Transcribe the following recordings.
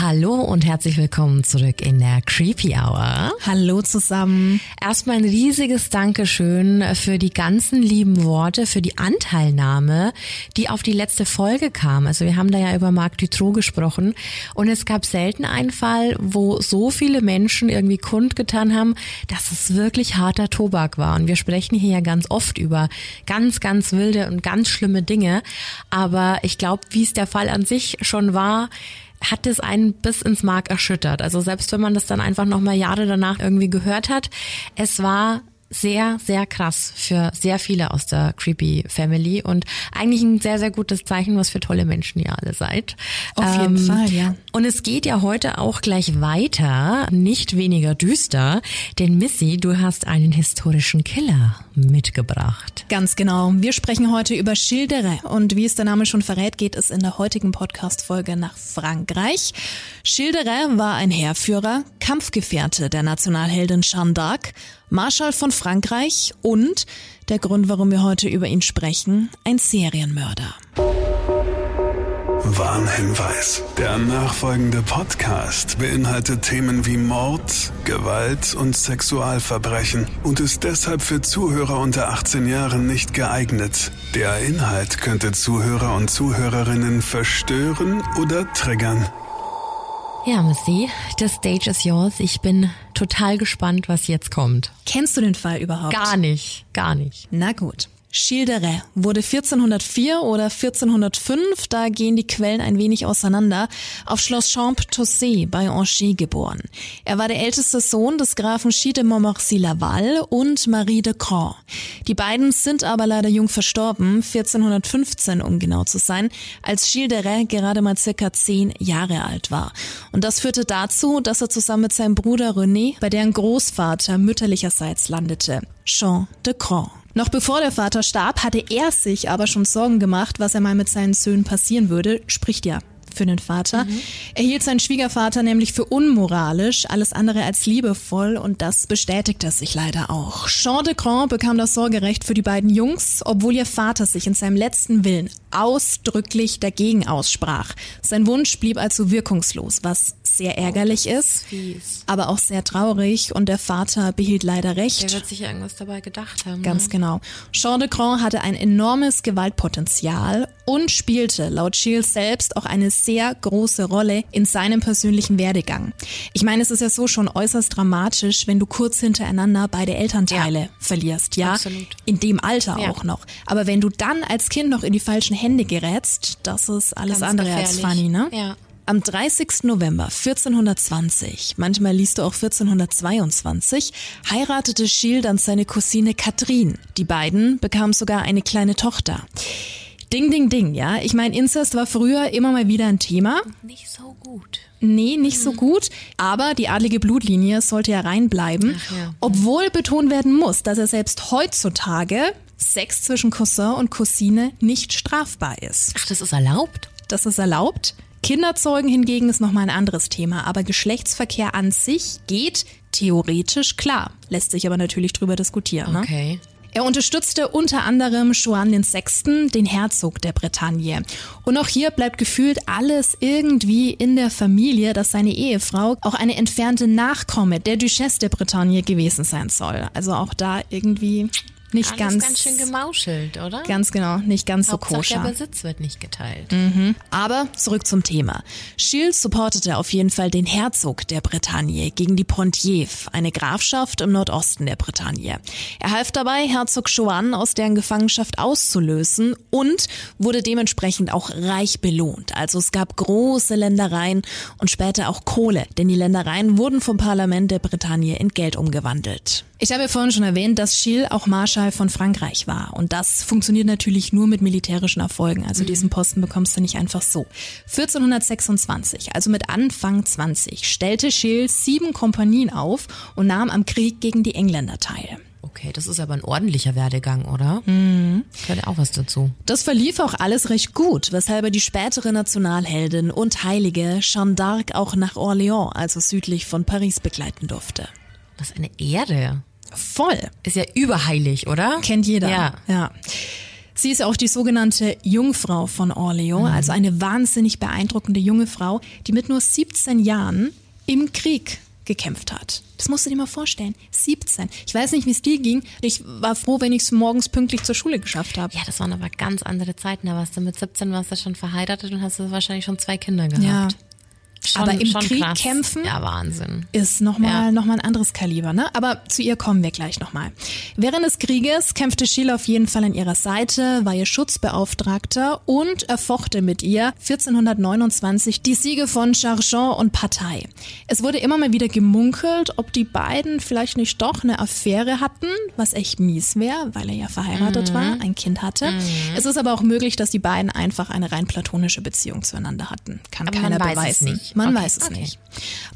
Hallo und herzlich willkommen zurück in der Creepy Hour. Hallo zusammen. Erstmal ein riesiges Dankeschön für die ganzen lieben Worte, für die Anteilnahme, die auf die letzte Folge kam. Also wir haben da ja über Marc Dutroux gesprochen und es gab selten einen Fall, wo so viele Menschen irgendwie kundgetan haben, dass es wirklich harter Tobak war. Und wir sprechen hier ja ganz oft über ganz, ganz wilde und ganz schlimme Dinge. Aber ich glaube, wie es der Fall an sich schon war, hat es einen bis ins Mark erschüttert. Also selbst wenn man das dann einfach nochmal Jahre danach irgendwie gehört hat, es war sehr, sehr krass für sehr viele aus der Creepy Family und eigentlich ein sehr, sehr gutes Zeichen, was für tolle Menschen ihr alle seid. Auf jeden ähm, Fall, ja. Und es geht ja heute auch gleich weiter, nicht weniger düster, denn Missy, du hast einen historischen Killer mitgebracht. Ganz genau. Wir sprechen heute über Schilderer und wie es der Name schon verrät, geht es in der heutigen Podcast-Folge nach Frankreich. Schilderer war ein Heerführer, Kampfgefährte der Nationalheldin Jeanne d'Arc, Marschall von Frankreich und der Grund, warum wir heute über ihn sprechen, ein Serienmörder. Warnhinweis. Der nachfolgende Podcast beinhaltet Themen wie Mord, Gewalt und Sexualverbrechen und ist deshalb für Zuhörer unter 18 Jahren nicht geeignet. Der Inhalt könnte Zuhörer und Zuhörerinnen verstören oder triggern. Ja, Missy, the stage is yours. Ich bin total gespannt, was jetzt kommt. Kennst du den Fall überhaupt? Gar nicht, gar nicht. Na gut. Schilderer wurde 1404 oder 1405, da gehen die Quellen ein wenig auseinander, auf Schloss Champs-Tossé bei Anchy geboren. Er war der älteste Sohn des Grafen Chi de Montmorency-Laval und Marie de Cran. Die beiden sind aber leider jung verstorben, 1415 um genau zu sein, als Schilderer gerade mal circa zehn Jahre alt war. Und das führte dazu, dass er zusammen mit seinem Bruder René bei deren Großvater mütterlicherseits landete, Jean de Cran. Noch bevor der Vater starb, hatte er sich aber schon Sorgen gemacht, was er mal mit seinen Söhnen passieren würde, spricht ja für den Vater. Mhm. Er hielt seinen Schwiegervater nämlich für unmoralisch, alles andere als liebevoll und das bestätigte sich leider auch. Jean de Grand bekam das Sorgerecht für die beiden Jungs, obwohl ihr Vater sich in seinem letzten Willen ausdrücklich dagegen aussprach. Sein Wunsch blieb also wirkungslos, was sehr ärgerlich oh, ist, ist aber auch sehr traurig und der Vater behielt leider recht. Er wird sich irgendwas dabei gedacht haben. Ganz ne? genau. Jean de Grand hatte ein enormes Gewaltpotenzial und spielte laut Shields selbst auch eine sehr große Rolle in seinem persönlichen Werdegang. Ich meine, es ist ja so schon äußerst dramatisch, wenn du kurz hintereinander beide Elternteile ja. verlierst, ja? Absolut. In dem Alter ja. auch noch. Aber wenn du dann als Kind noch in die falschen Hände gerätst, das ist alles Ganz andere gefährlich. als funny, ne? Ja. Am 30. November 1420, manchmal liest du auch 1422, heiratete Schiel dann seine Cousine Katrin. Die beiden bekamen sogar eine kleine Tochter. Ding, ding, ding, ja. Ich meine, Inzest war früher immer mal wieder ein Thema. Nicht so gut. Nee, nicht so gut. Aber die adlige Blutlinie sollte ja reinbleiben. Ja. Obwohl betont werden muss, dass er selbst heutzutage Sex zwischen Cousin und Cousine nicht strafbar ist. Ach, das ist erlaubt? Das ist erlaubt. Kinderzeugen hingegen ist nochmal ein anderes Thema. Aber Geschlechtsverkehr an sich geht theoretisch klar. Lässt sich aber natürlich drüber diskutieren. Ne? Okay. Er unterstützte unter anderem Joan VI., den Herzog der Bretagne. Und auch hier bleibt gefühlt alles irgendwie in der Familie, dass seine Ehefrau auch eine entfernte Nachkomme der Duchesse der Bretagne gewesen sein soll. Also auch da irgendwie nicht Alles ganz, ganz schön gemauschelt, oder? Ganz genau, nicht ganz Hauptsache so koscher. Der Besitz wird nicht geteilt. Mhm. Aber zurück zum Thema. Shields supportete auf jeden Fall den Herzog der Bretagne gegen die Pontief, eine Grafschaft im Nordosten der Bretagne. Er half dabei, Herzog Joan aus deren Gefangenschaft auszulösen und wurde dementsprechend auch reich belohnt. Also es gab große Ländereien und später auch Kohle, denn die Ländereien wurden vom Parlament der Bretagne in Geld umgewandelt. Ich habe ja vorhin schon erwähnt, dass Schill auch Marschall von Frankreich war. Und das funktioniert natürlich nur mit militärischen Erfolgen. Also mhm. diesen Posten bekommst du nicht einfach so. 1426, also mit Anfang 20, stellte Schill sieben Kompanien auf und nahm am Krieg gegen die Engländer teil. Okay, das ist aber ein ordentlicher Werdegang, oder? Mhm. Gehört auch was dazu. Das verlief auch alles recht gut, weshalb er die spätere Nationalheldin und Heilige Jeanne d'Arc auch nach Orléans, also südlich von Paris, begleiten durfte. Was eine Ehre. Voll. Ist ja überheilig, oder? Kennt jeder. Ja. ja. Sie ist auch die sogenannte Jungfrau von Orleo, also eine wahnsinnig beeindruckende junge Frau, die mit nur 17 Jahren im Krieg gekämpft hat. Das musst du dir mal vorstellen. 17. Ich weiß nicht, wie es dir ging. Ich war froh, wenn ich es morgens pünktlich zur Schule geschafft habe. Ja, das waren aber ganz andere Zeiten. Da warst du mit 17 warst du schon verheiratet und hast du wahrscheinlich schon zwei Kinder gehabt. Ja. Schon, Aber im Krieg krass. kämpfen? Ja, Wahnsinn. ist nochmal Ja. noch mal ein anderes Kaliber, ne? Aber zu ihr kommen wir gleich nochmal. Während des Krieges kämpfte Schiele auf jeden Fall an ihrer Seite, war ihr Schutzbeauftragter und erfochte mit ihr 1429 die Siege von Chargent und Partei. Es wurde immer mal wieder gemunkelt, ob die beiden vielleicht nicht doch eine Affäre hatten, was echt mies wäre, weil er ja verheiratet war, ein Kind hatte. Es ist aber auch möglich, dass die beiden einfach eine rein platonische Beziehung zueinander hatten. Kann Aber keiner man weiß es beweisen. Nicht. Man Okay, weiß es okay. nicht.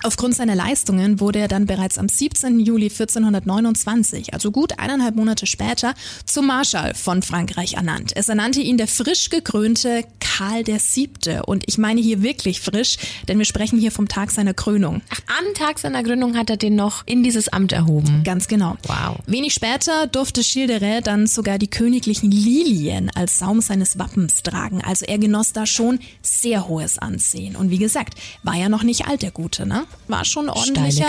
Aufgrund seiner Leistungen wurde er dann bereits am 17. Juli 1429, also gut eineinhalb Monate später, zum Marschall von Frankreich ernannt. Es ernannte ihn der frisch gekrönte Karl VII. Und ich meine hier wirklich frisch, denn wir sprechen hier vom Tag seiner Krönung. Ach, am Tag seiner Gründung hat er den noch in dieses Amt erhoben. Ganz genau. Wow. Wenig später durfte Schilderer dann sogar die königlichen Lilien als Saum seines Wappens tragen. Also er genoss da schon sehr hohes Ansehen. Und wie gesagt, war ja noch nicht alt, der Gute, ne? War schon ordentlicher.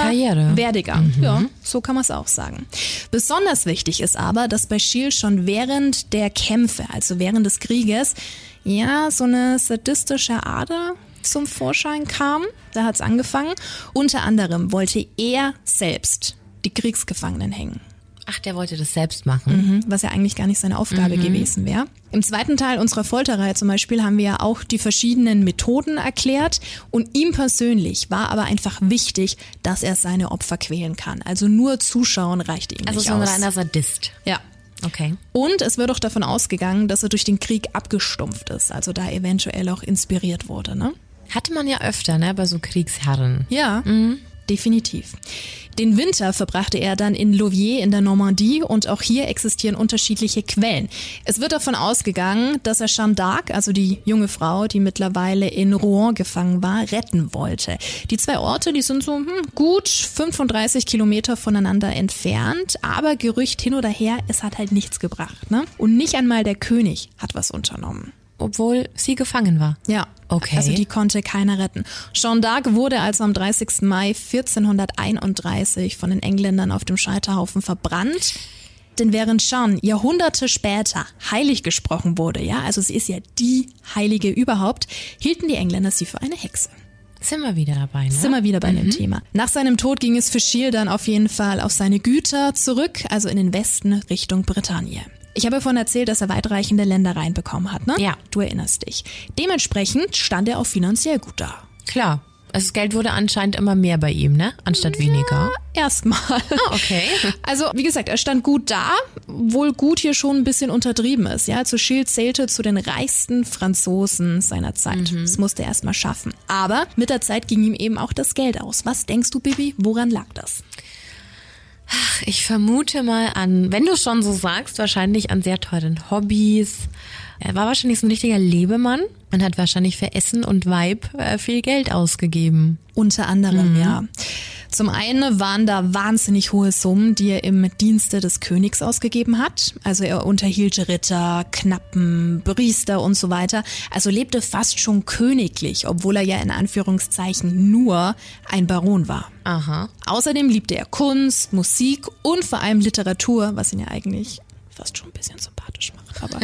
Werdegang. Ja, so kann man es auch sagen. Besonders wichtig ist aber, dass bei Schiel schon während der Kämpfe, also während des Krieges, ja, so eine sadistische Ader zum Vorschein kam. Da hat's angefangen. Unter anderem wollte er selbst die Kriegsgefangenen hängen. Ach, der wollte das selbst machen. Mhm, was ja eigentlich gar nicht seine Aufgabe gewesen wäre. Im zweiten Teil unserer Folterreihe zum Beispiel haben wir ja auch die verschiedenen Methoden erklärt und ihm persönlich war aber einfach wichtig, dass er seine Opfer quälen kann. Also nur zuschauen reicht ihm Also nicht so ein aus. reiner Sadist. Ja. Okay. Und es wird auch davon ausgegangen, dass er durch den Krieg abgestumpft ist, also da eventuell auch inspiriert wurde, ne? Hatte man ja öfter, ne, bei so Kriegsherren. Ja, definitiv. Den Winter verbrachte er dann in Louviers in der Normandie und auch hier existieren unterschiedliche Quellen. Es wird davon ausgegangen, dass er Jeanne d'Arc, also die junge Frau, die mittlerweile in Rouen gefangen war, retten wollte. Die zwei Orte, die sind so hm, gut 35 Kilometer voneinander entfernt, aber Gerücht hin oder her, es hat halt nichts gebracht. Ne? Und nicht einmal der König hat was unternommen. Obwohl sie gefangen war. Ja. Okay. Also die konnte keiner retten. Jeanne d'Arc wurde also am 30. Mai 1431 von den Engländern auf dem Scheiterhaufen verbrannt. Denn während Jeanne Jahrhunderte später heilig gesprochen wurde, ja, also sie ist ja die Heilige überhaupt, hielten die Engländer sie für eine Hexe. Sind wir wieder dabei, ne? Sind wir wieder bei dem Thema. Nach seinem Tod ging es für Schiel dann auf jeden Fall auf seine Güter zurück, also in den Westen Richtung Bretagne. Ich habe vorhin erzählt, dass er weitreichende Ländereien bekommen hat, ne? Ja. Du erinnerst dich. Dementsprechend stand er auch finanziell gut da. Klar. Also das Geld wurde anscheinend immer mehr bei ihm, ne? Anstatt weniger. Erstmal. Ah, okay. Also, wie gesagt, er stand gut da, wohl gut hier schon ein bisschen untertrieben ist. Ja, also Schild zählte zu den reichsten Franzosen seiner Zeit. Das musste er erstmal schaffen. Aber mit der Zeit ging ihm eben auch das Geld aus. Was denkst du, Bibi? Woran lag das? Ich vermute mal an, wenn du schon so sagst, wahrscheinlich an sehr teuren Hobbys. Er war wahrscheinlich so ein richtiger Lebemann und hat wahrscheinlich für Essen und Weib äh, viel Geld ausgegeben. Unter anderem, ja. Zum einen waren da wahnsinnig hohe Summen, die er im Dienste des Königs ausgegeben hat. Also er unterhielt Ritter, Knappen, Priester und so weiter. Also lebte fast schon königlich, obwohl er ja in Anführungszeichen nur ein Baron war. Aha. Außerdem liebte er Kunst, Musik und vor allem Literatur, was ihn ja eigentlich fast schon ein bisschen sympathisch macht, aber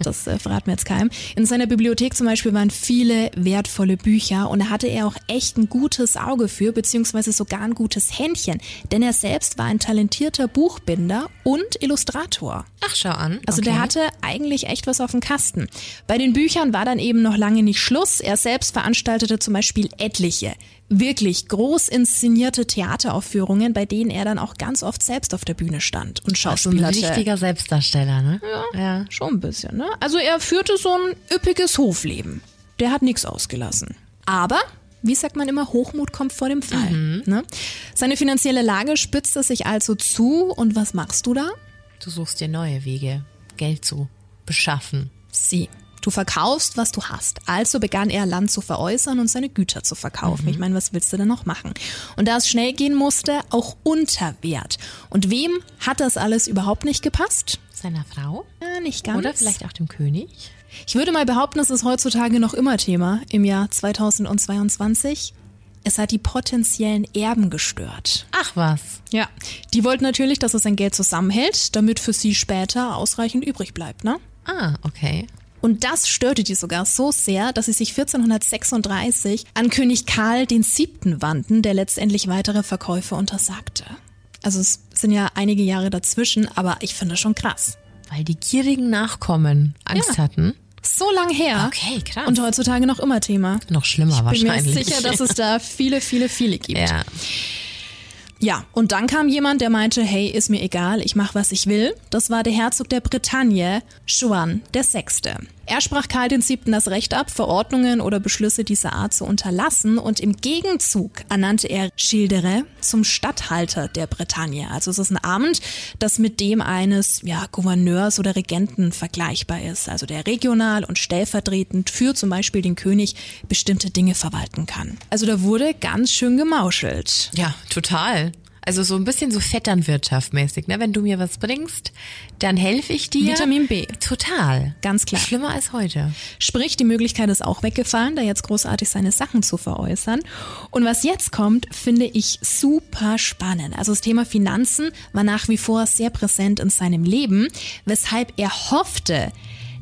das äh, verraten wir jetzt keinem. In seiner Bibliothek zum Beispiel waren viele wertvolle Bücher und da hatte er auch echt ein gutes Auge für, beziehungsweise sogar ein gutes Händchen, denn er selbst war ein talentierter Buchbinder und Illustrator. Ach, schau an. Also okay. der hatte eigentlich echt was auf dem Kasten. Bei den Büchern war dann eben noch lange nicht Schluss. Er selbst veranstaltete zum Beispiel etliche wirklich groß inszenierte Theateraufführungen, bei denen er dann auch ganz oft selbst auf der Bühne stand und so ein schauspielerte. richtiger Selbstdarsteller, ne? Ja. ja. Schon ein bisschen, ne? Also er führte so ein üppiges Hofleben. Der hat nichts ausgelassen. Aber wie sagt man immer, Hochmut kommt vor dem Fall. Ne? Seine finanzielle Lage spitzte sich also zu. Und was machst du da? Du suchst dir neue Wege, Geld zu beschaffen. Sie. Du verkaufst, was du hast. Also begann er Land zu veräußern und seine Güter zu verkaufen. Mhm. Ich meine, was willst du denn noch machen? Und da es schnell gehen musste, auch unter Wert. Und wem hat das alles überhaupt nicht gepasst? Seiner Frau? Ja, nicht ganz. Oder vielleicht auch dem König? Ich würde mal behaupten, es ist heutzutage noch immer Thema im Jahr 2022. Es hat die potenziellen Erben gestört. Ach was. Ja, die wollten natürlich, dass es sein Geld zusammenhält, damit für sie später ausreichend übrig bleibt, ne? Ah, okay. Und das störte die sogar so sehr, dass sie sich 1436 an König Karl VII. wandten, der letztendlich weitere Verkäufe untersagte. Also es sind ja einige Jahre dazwischen, aber ich finde das schon krass. Weil die gierigen Nachkommen Angst ja. hatten. So lang her. Okay, krass. Und heutzutage noch immer Thema. Noch schlimmer ich wahrscheinlich. Ich bin mir sicher, dass es da viele, viele, viele gibt. Ja. Ja, und dann kam jemand, der meinte, hey, ist mir egal, ich mach, was ich will. Das war der Herzog der Bretagne, Juan VI. Er sprach Karl VII. das Recht ab, Verordnungen oder Beschlüsse dieser Art zu unterlassen und im Gegenzug ernannte er Schildere zum Statthalter der Bretagne. Also es ist ein Amt, das mit dem eines ja, Gouverneurs oder Regenten vergleichbar ist, also der regional und stellvertretend für zum Beispiel den König bestimmte Dinge verwalten kann. Also da wurde ganz schön gemauschelt. Ja, total. Also so ein bisschen so Vetternwirtschaft mäßig, ne? Wenn du mir was bringst, dann helfe ich dir. Vitamin B. Total. Ganz klar. Schlimmer als heute. Sprich, die Möglichkeit ist auch weggefallen, da jetzt großartig seine Sachen zu veräußern. Und was jetzt kommt, finde ich super spannend. Also das Thema Finanzen war nach wie vor sehr präsent in seinem Leben, weshalb er hoffte,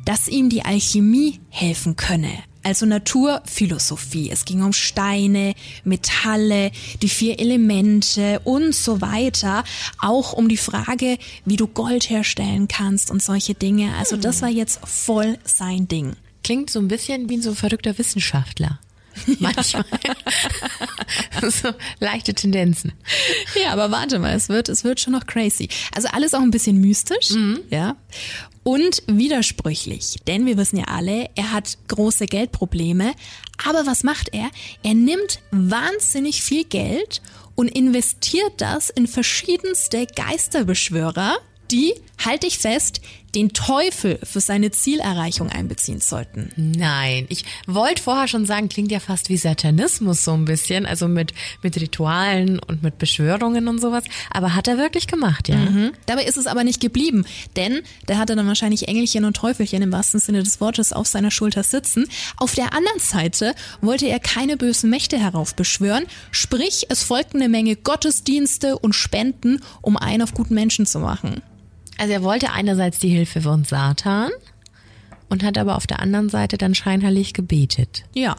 dass ihm die Alchemie helfen könne also Naturphilosophie. Es ging um Steine, Metalle, die vier Elemente und so weiter. Auch um die Frage, wie du Gold herstellen kannst und solche Dinge. Also das war jetzt voll sein Ding. Klingt so ein bisschen wie so ein verrückter Wissenschaftler. Manchmal. so leichte Tendenzen. Ja, aber warte mal, es wird, es wird schon noch crazy. Also alles auch ein bisschen mystisch, mhm. ja und widersprüchlich. Denn wir wissen ja alle, er hat große Geldprobleme. Aber was macht er? Er nimmt wahnsinnig viel Geld und investiert das in verschiedenste Geisterbeschwörer, die, halte ich fest, den Teufel für seine Zielerreichung einbeziehen sollten. Nein, ich wollte vorher schon sagen, klingt ja fast wie Satanismus so ein bisschen, also mit, mit Ritualen und mit Beschwörungen und sowas. Aber hat er wirklich gemacht, ja. Mhm. Dabei ist es aber nicht geblieben, denn der hatte dann wahrscheinlich Engelchen und Teufelchen im wahrsten Sinne des Wortes auf seiner Schulter sitzen. Auf der anderen Seite wollte er keine bösen Mächte heraufbeschwören, sprich es folgten eine Menge Gottesdienste und Spenden, um einen auf guten Menschen zu machen. Also er wollte einerseits die Hilfe von Satan und hat aber auf der anderen Seite dann scheinheilig gebetet. Ja.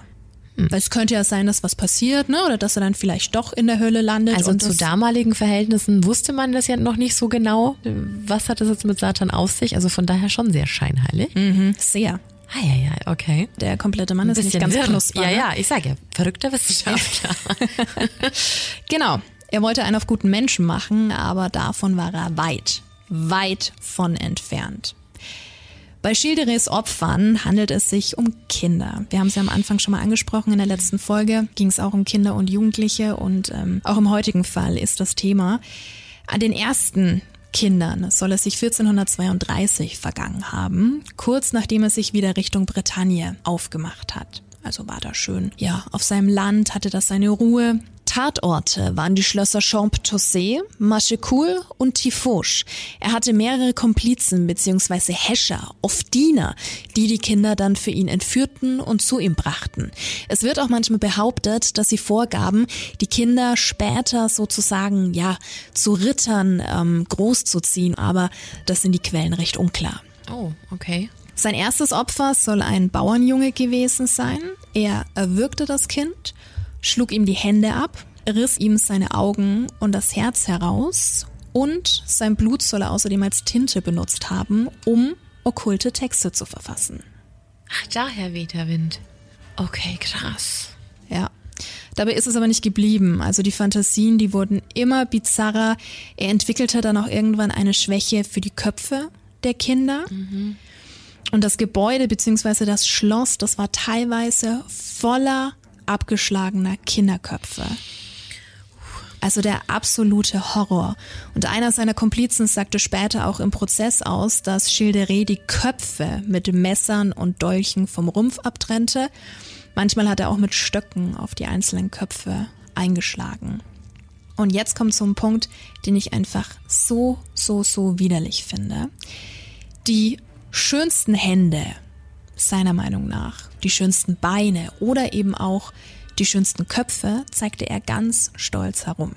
Hm. Weil es könnte ja sein, dass was passiert, ne? Oder dass er dann vielleicht doch in der Hölle landet. Also zu damaligen Verhältnissen wusste man das ja noch nicht so genau. Was hat das jetzt mit Satan auf sich? Also von daher schon sehr scheinheilig. Mhm, sehr. Ah, ja, ja, okay. Der komplette Mann ist nicht ganz wirr. knusper. Ja, ne? ja, ich sage ja, verrückter Wissenschaftler. genau. Er wollte einen auf guten Menschen machen, aber davon war er weit weit von entfernt. Bei Schilderes Opfern handelt es sich um Kinder. Wir haben es ja am Anfang schon mal angesprochen. In der letzten Folge ging es auch um Kinder und Jugendliche und ähm, auch im heutigen Fall ist das Thema. An den ersten Kindern soll es sich 1432 vergangen haben, kurz nachdem er sich wieder Richtung Bretagne aufgemacht hat. Also war da schön, ja, auf seinem Land hatte das seine Ruhe. Tatorte waren die Schlösser Champtossé, Machecoul und Tifauche. Er hatte mehrere Komplizen bzw. Häscher, oft Diener, die die Kinder dann für ihn entführten und zu ihm brachten. Es wird auch manchmal behauptet, dass sie vorgaben, die Kinder später sozusagen ja zu Rittern ähm, großzuziehen, aber das sind die Quellen recht unklar. Oh, okay. Sein erstes Opfer soll ein Bauernjunge gewesen sein. Er erwürgte das Kind schlug ihm die Hände ab, riss ihm seine Augen und das Herz heraus und sein Blut soll er außerdem als Tinte benutzt haben, um okkulte Texte zu verfassen. Ach, daher weht der Wind. Okay, krass. Ja. Dabei ist es aber nicht geblieben. Also die Fantasien, die wurden immer bizarrer. Er entwickelte dann auch irgendwann eine Schwäche für die Köpfe der Kinder. Mhm. Und das Gebäude bzw. das Schloss, das war teilweise voller abgeschlagener Kinderköpfe. Also der absolute Horror. Und einer seiner Komplizen sagte später auch im Prozess aus, dass Childeret die Köpfe mit Messern und Dolchen vom Rumpf abtrennte. Manchmal hat er auch mit Stöcken auf die einzelnen Köpfe eingeschlagen. Und jetzt kommt zum Punkt, den ich einfach so, so, so widerlich finde. Die schönsten Hände, seiner Meinung nach, die schönsten Beine oder eben auch die schönsten Köpfe zeigte er ganz stolz herum.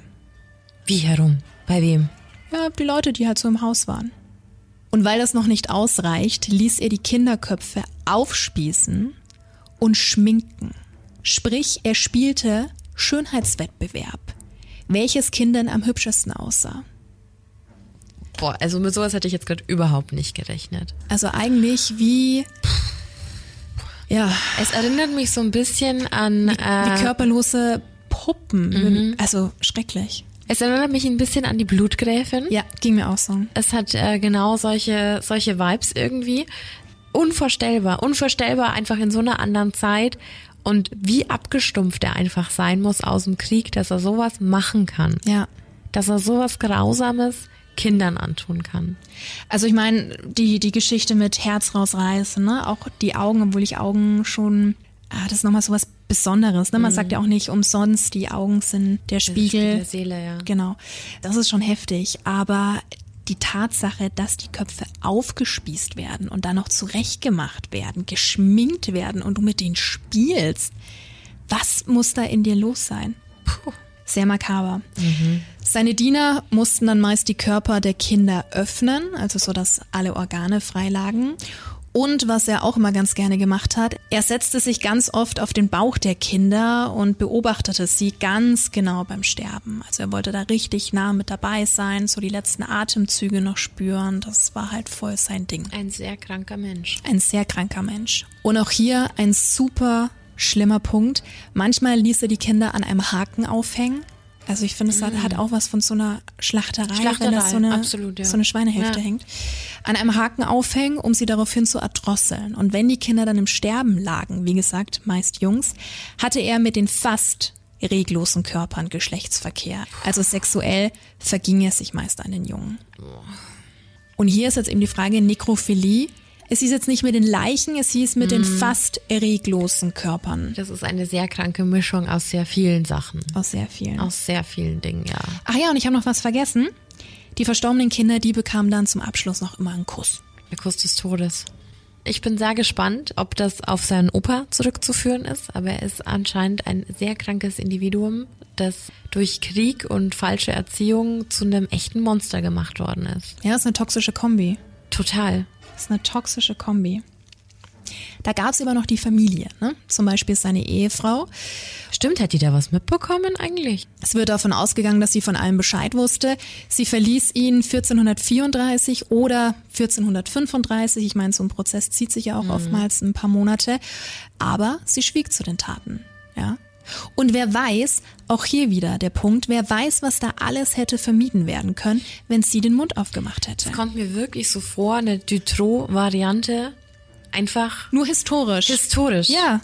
Wie herum? Bei wem? Ja, die Leute, die halt so im Haus waren. Und weil das noch nicht ausreicht, ließ er die Kinderköpfe aufspießen und schminken. Sprich, er spielte Schönheitswettbewerb. Welches Kind denn am hübschesten aussah. Boah, also mit sowas hätte ich jetzt gerade überhaupt nicht gerechnet. Also eigentlich wie ja. Es erinnert mich so ein bisschen an wie, äh, wie körperlose Puppen. Mhm. Also schrecklich. Es erinnert mich ein bisschen an die Blutgräfin. Ja, ging mir auch so. Es hat äh, genau solche solche Vibes irgendwie. Unvorstellbar, unvorstellbar einfach in so einer anderen Zeit und wie abgestumpft er einfach sein muss aus dem Krieg, dass er sowas machen kann. Ja. Dass er sowas Grausames Kindern antun kann. Also ich meine, die, die Geschichte mit Herz rausreißen, ne? auch die Augen, obwohl ich Augen schon, ah, das ist nochmal so was Besonderes. Ne? Man mhm. sagt ja auch nicht umsonst, die Augen sind der Spiegel. Der, der Seele, ja. Genau. Das ist schon heftig. Aber die Tatsache, dass die Köpfe aufgespießt werden und dann noch zurechtgemacht werden, geschminkt werden und du mit denen spielst, was muss da in dir los sein? Puh. Sehr makaber. Mhm. Seine Diener mussten dann meist die Körper der Kinder öffnen, also so, dass alle Organe freilagen. Und was er auch immer ganz gerne gemacht hat, er setzte sich ganz oft auf den Bauch der Kinder und beobachtete sie ganz genau beim Sterben. Also er wollte da richtig nah mit dabei sein, so die letzten Atemzüge noch spüren. Das war halt voll sein Ding. Ein sehr kranker Mensch. Ein sehr kranker Mensch. Und auch hier ein super schlimmer Punkt. Manchmal ließ er die Kinder an einem Haken aufhängen. Also ich finde, es hat, hat, auch was von so einer Schlachterei, Schlachterei wenn das so eine, absolut, ja. so eine Schweinehälfte ja. hängt. An einem Haken aufhängen, um sie daraufhin zu erdrosseln. Und wenn die Kinder dann im Sterben lagen, wie gesagt, meist Jungs, hatte er mit den fast reglosen Körpern Geschlechtsverkehr. Also sexuell verging er sich meist an den Jungen. Und hier ist jetzt eben die Frage Nekrophilie es hieß jetzt nicht mit den Leichen, es hieß mit mm. den mhm. fast erreglosen Körpern. Das ist eine sehr kranke Mischung aus sehr vielen Sachen. Aus sehr vielen. Aus sehr vielen Dingen, ja. Ach ja, und ich habe noch was vergessen. Die verstorbenen Kinder, die bekamen dann zum Abschluss noch immer einen Kuss. Der Kuss des Todes. Ich bin sehr gespannt, ob das auf seinen Opa zurückzuführen ist, aber er ist anscheinend ein sehr krankes Individuum, das durch Krieg und falsche Erziehung zu einem echten Monster gemacht worden ist. Ja, ist eine toxische Kombi. Total. Das ist eine toxische Kombi. Da gab es immer noch die Familie, ne? zum Beispiel seine Ehefrau. Stimmt, hat die da was mitbekommen eigentlich? Es wird davon ausgegangen, dass sie von allem Bescheid wusste. Sie verließ ihn 1434 oder 1435. Ich meine, so ein Prozess zieht sich ja auch mhm. oftmals ein paar Monate. Aber sie schwieg zu den Taten. Ja, und wer weiß, auch hier wieder der Punkt, wer weiß, was da alles hätte vermieden werden können, wenn sie den Mund aufgemacht hätte. Es kommt mir wirklich so vor, eine Dutroux-Variante, einfach. Nur historisch. Historisch. Ja.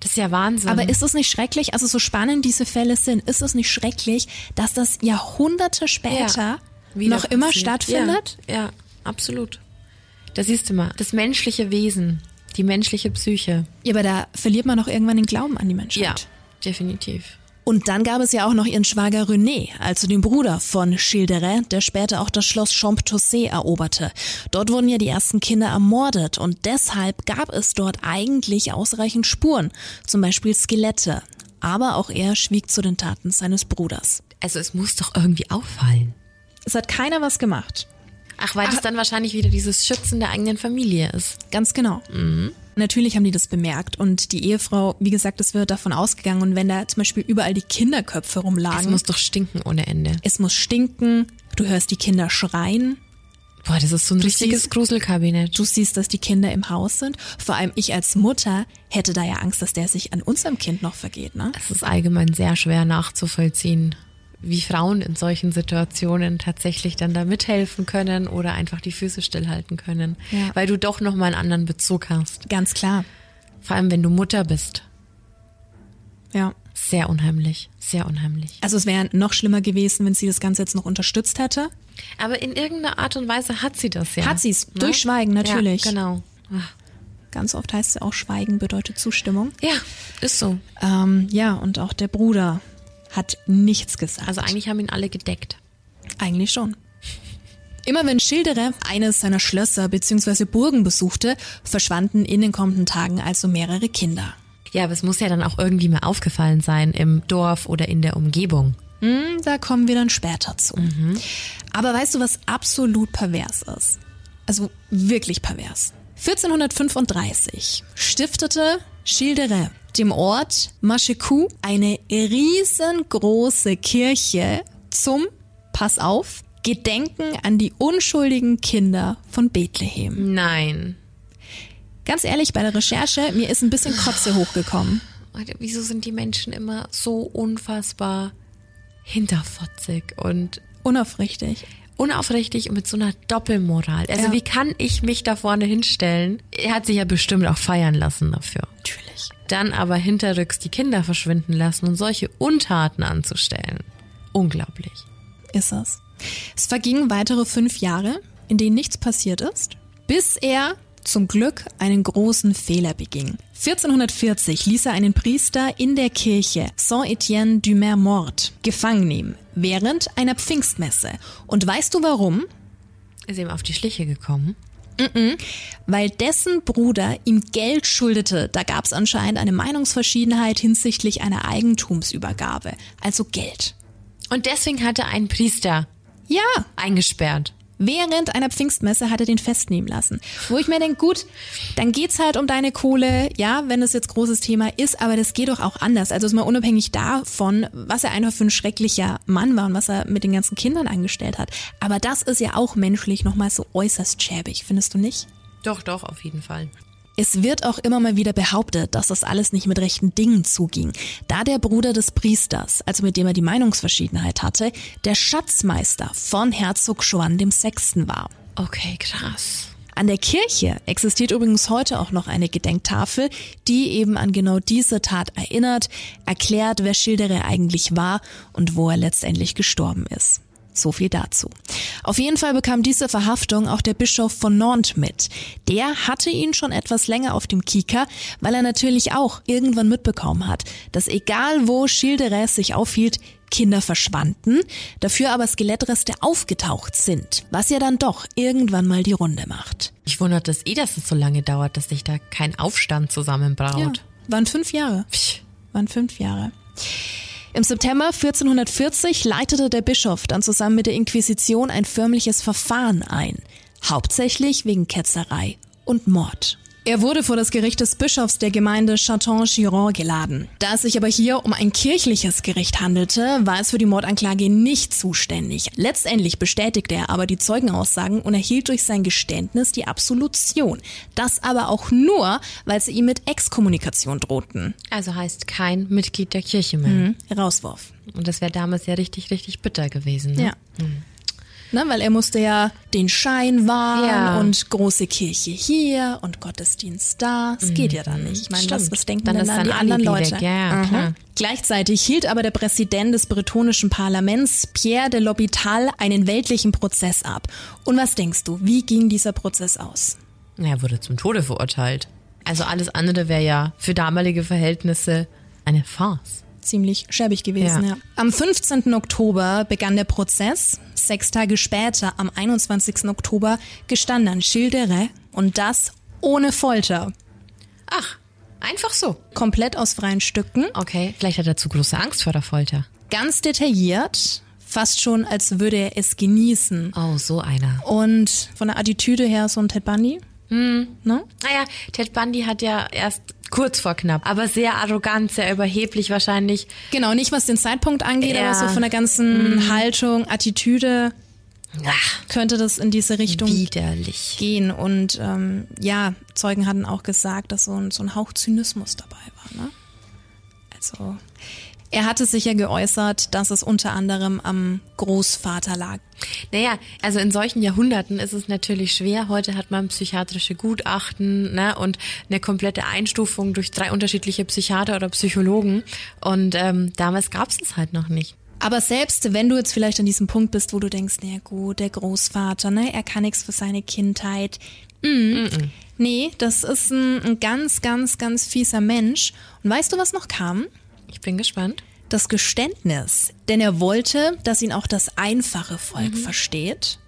Das ist ja Wahnsinn. Aber ist es nicht schrecklich, also so spannend diese Fälle sind, ist es nicht schrecklich, dass das Jahrhunderte später ja, noch immer passiert. stattfindet? Ja, ja, absolut. Da siehst du mal, das menschliche Wesen, die menschliche Psyche. Ja, aber da verliert man doch irgendwann den Glauben an die Menschheit. Ja, definitiv. Und dann gab es ja auch noch ihren Schwager René, also den Bruder von Childeret, der später auch das Schloss Champtossé eroberte. Dort wurden ja die ersten Kinder ermordet und deshalb gab es dort eigentlich ausreichend Spuren, zum Beispiel Skelette. Aber auch er schwieg zu den Taten seines Bruders. Also es muss doch irgendwie auffallen. Es hat keiner was gemacht. Ach, weil Ach, das dann wahrscheinlich wieder dieses Schützen der eigenen Familie ist. Ganz genau. Mhm. Natürlich haben die das bemerkt und die Ehefrau, wie gesagt, es wird davon ausgegangen und wenn da zum Beispiel überall die Kinderköpfe rumlagen. Es muss doch stinken ohne Ende. Es muss stinken, du hörst die Kinder schreien. Boah, das ist so ein du richtiges siehst, Gruselkabinett. Du siehst, dass die Kinder im Haus sind. Vor allem ich als Mutter hätte da ja Angst, dass der sich an unserem Kind noch vergeht, ne? Es ist allgemein sehr schwer nachzuvollziehen wie Frauen in solchen Situationen tatsächlich dann da mithelfen können oder einfach die Füße stillhalten können, ja. weil du doch noch mal einen anderen Bezug hast. Ganz klar. Vor allem, wenn du Mutter bist. Ja. Sehr unheimlich, sehr unheimlich. Also es wäre noch schlimmer gewesen, wenn sie das Ganze jetzt noch unterstützt hätte. Aber in irgendeiner Art und Weise hat sie das ja. Hat sie es, durch Schweigen natürlich. Ja, genau. Ach, Ganz oft heißt es auch, Schweigen bedeutet Zustimmung. Ja, ist so. Ähm, ja, und auch der Bruder hat nichts gesagt. Also eigentlich haben ihn alle gedeckt. Eigentlich schon. Immer wenn Schilderer eines seiner Schlösser bzw. Burgen besuchte, verschwanden in den kommenden Tagen also mehrere Kinder. Ja, aber es muss ja dann auch irgendwie mal aufgefallen sein im Dorf oder in der Umgebung. Hm, da kommen wir dann später zu. Aber weißt du, was absolut pervers ist? Also wirklich pervers. 1435 stiftete Schilderer dem Ort Machekou eine riesengroße Kirche zum, pass auf, Gedenken an die unschuldigen Kinder von Bethlehem. Nein. Ganz ehrlich, bei der Recherche, mir ist ein bisschen Kotze hochgekommen. Wieso sind die Menschen immer so unfassbar hinterfotzig und Unaufrichtig. unaufrichtig und mit so einer Doppelmoral? Also Ja. wie kann ich mich da vorne hinstellen? Er hat sich ja bestimmt auch feiern lassen dafür. Natürlich. Dann aber hinterrücks die Kinder verschwinden lassen und solche Untaten anzustellen. Unglaublich. ist es. Es vergingen weitere fünf Jahre, in denen nichts passiert ist, bis er zum Glück einen großen Fehler beging. 1440 ließ er einen Priester in der Kirche Saint-Étienne du Mer-Mort gefangen nehmen, während einer Pfingstmesse. Und weißt du warum? Ist ihm auf die Schliche gekommen. Weil dessen Bruder ihm Geld schuldete. Da gab es anscheinend eine Meinungsverschiedenheit hinsichtlich einer Eigentumsübergabe. Also Geld. Und deswegen hat er einen Priester Ja, eingesperrt. Während einer Pfingstmesse hat er den festnehmen lassen. Wo ich mir denke, gut, dann geht's halt um deine Kohle, ja, wenn das jetzt großes Thema ist, aber das geht doch auch anders. Also ist mal unabhängig davon, was er einfach für ein schrecklicher Mann war und was er mit den ganzen Kindern angestellt hat. Aber das ist ja auch menschlich nochmal so äußerst schäbig, findest du nicht? Doch, doch, auf jeden Fall. Es wird auch immer mal wieder behauptet, dass das alles nicht mit rechten Dingen zuging, da der Bruder des Priesters, also mit dem er die Meinungsverschiedenheit hatte, der Schatzmeister von Herzog Johann VI. war. Okay, krass. An der Kirche existiert übrigens heute auch noch eine Gedenktafel, die eben an genau diese Tat erinnert, erklärt, wer Schilderer eigentlich war und wo er letztendlich gestorben ist. So viel dazu. Auf jeden Fall bekam diese Verhaftung auch der Bischof von Nantes mit. Der hatte ihn schon etwas länger auf dem Kieker, weil er natürlich auch irgendwann mitbekommen hat, dass egal wo Schilderer sich aufhielt, Kinder verschwanden, dafür aber Skelettreste aufgetaucht sind, was ja dann doch irgendwann mal die Runde macht. Ich wundert es eh, dass es so lange dauert, dass sich da kein Aufstand zusammenbraut. waren fünf Jahre. Psch. Waren fünf Jahre. Im September 1440 leitete der Bischof dann zusammen mit der Inquisition ein förmliches Verfahren ein, hauptsächlich wegen Ketzerei und Mord. Er wurde vor das Gericht des Bischofs der Gemeinde Châton-Giron geladen. Da es sich aber hier um ein kirchliches Gericht handelte, war es für die Mordanklage nicht zuständig. Letztendlich bestätigte er aber die Zeugenaussagen und erhielt durch sein Geständnis die Absolution. Das aber auch nur, weil sie ihm mit Exkommunikation drohten. Also heißt kein Mitglied der Kirche mehr. Rauswurf. Und das wäre damals ja richtig, richtig bitter gewesen. Ne? Ja. Ne, weil er musste ja den Schein wahren Ja. und große Kirche hier und Gottesdienst da. Es geht ja dann nicht. Ich meine, was, was denken Dann dann sein die anderen Leute? weg. Ja, Mhm. klar. Gleichzeitig hielt aber der Präsident des bretonischen Parlaments, Pierre de l'Hôpital, einen weltlichen Prozess ab. Und was denkst du, wie ging dieser Prozess aus? Er wurde zum Tode verurteilt. Also alles andere wäre ja für damalige Verhältnisse eine Farce. Ziemlich schäbig gewesen. Ja. Ja. Am 15. Oktober begann der Prozess. Sechs Tage später, am 21. Oktober, gestand dann Schildere und das ohne Folter. Ach, einfach so. Komplett aus freien Stücken, Okay, vielleicht hat er zu große Angst vor der Folter. ganz detailliert, fast schon als würde er es genießen. Oh, so einer. Und von der Attitüde her so ein Ted Bundy. Ne? Naja, Ted Bundy hat ja erst kurz vor knapp, aber sehr arrogant, sehr überheblich wahrscheinlich. Genau, nicht was den Zeitpunkt angeht, Ja. aber so von der ganzen Haltung, Attitüde Ach, könnte das in diese Richtung widerlich. gehen. Und ähm, ja, Zeugen hatten auch gesagt, dass so ein, so ein Hauch Zynismus dabei war. Ne? Also Er hatte sich ja geäußert, dass es unter anderem am Großvater lag. Naja, also in solchen Jahrhunderten ist es natürlich schwer. Heute hat man psychiatrische Gutachten ne, und eine komplette Einstufung durch drei unterschiedliche Psychiater oder Psychologen. Und ähm, damals gab es es halt noch nicht. Aber selbst wenn du jetzt vielleicht an diesem Punkt bist, wo du denkst, na gut, der Großvater, ne, er kann nichts für seine Kindheit. Mm. Nee, das ist ein, ein ganz, ganz, ganz fieser Mensch. Und weißt du, was noch kam? Ich bin gespannt. Das Geständnis. Denn er wollte, dass ihn auch das einfache Volk mhm. versteht.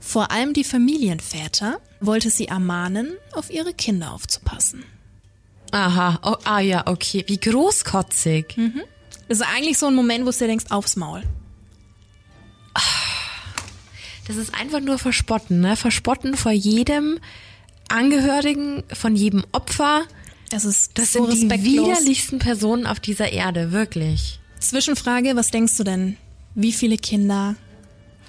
Vor allem die Familienväter wollte sie ermahnen, auf ihre Kinder aufzupassen. Aha, oh, ah ja, okay. Wie großkotzig. Mhm. Das ist eigentlich so ein Moment, wo du dir denkst, aufs Maul. Das ist einfach nur Verspotten, ne? Verspotten vor jedem Angehörigen, von jedem Opfer. Das ist das so sind die widerlichsten Personen auf dieser Erde, wirklich. Zwischenfrage, was denkst du denn? Wie viele Kinder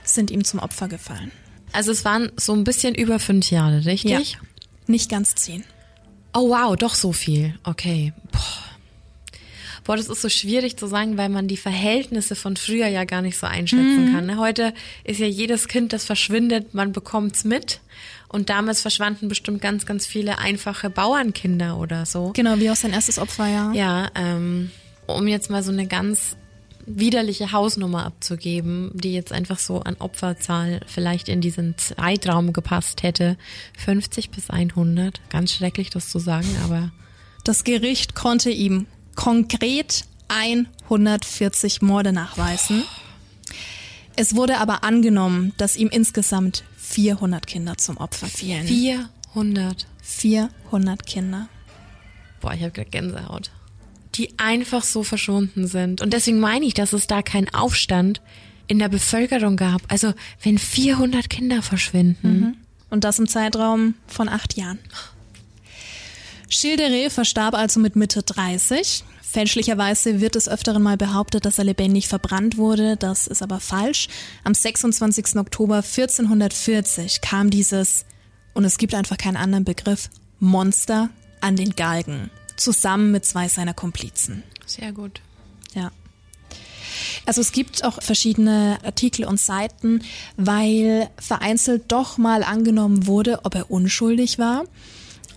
sind ihm zum Opfer gefallen? Also es waren so ein bisschen über fünf Jahre, richtig? Ja. Nicht ganz zehn. Oh wow, doch so viel. Okay. Boah. Boah, das ist so schwierig zu sagen, weil man die Verhältnisse von früher ja gar nicht so einschätzen mhm. kann. Ne? Heute ist ja jedes Kind, das verschwindet, man bekommt's mit. Und damals verschwanden bestimmt ganz, ganz viele einfache Bauernkinder oder so. Genau, wie auch sein erstes Opfer, ja. Ja, ähm, um jetzt mal so eine ganz widerliche Hausnummer abzugeben, die jetzt einfach so an Opferzahl vielleicht in diesen Zeitraum gepasst hätte. 50 bis 100. Ganz schrecklich, das zu sagen, aber. Das Gericht konnte ihm konkret 140 Morde nachweisen. Es wurde aber angenommen, dass ihm insgesamt 400 Kinder zum Opfer fielen. 400. 400 Kinder. Boah, ich habe gerade Gänsehaut. Die einfach so verschwunden sind. Und deswegen meine ich, dass es da keinen Aufstand in der Bevölkerung gab. Also, wenn 400 Kinder verschwinden. Mhm. Und das im Zeitraum von acht Jahren. Schilderé verstarb also mit Mitte 30. Fälschlicherweise wird es öfteren mal behauptet, dass er lebendig verbrannt wurde. Das ist aber falsch. Am 26. Oktober 1440 kam dieses, und es gibt einfach keinen anderen Begriff, Monster an den Galgen. Zusammen mit zwei seiner Komplizen. Sehr gut. Ja. Also es gibt auch verschiedene Artikel und Seiten, weil vereinzelt doch mal angenommen wurde, ob er unschuldig war.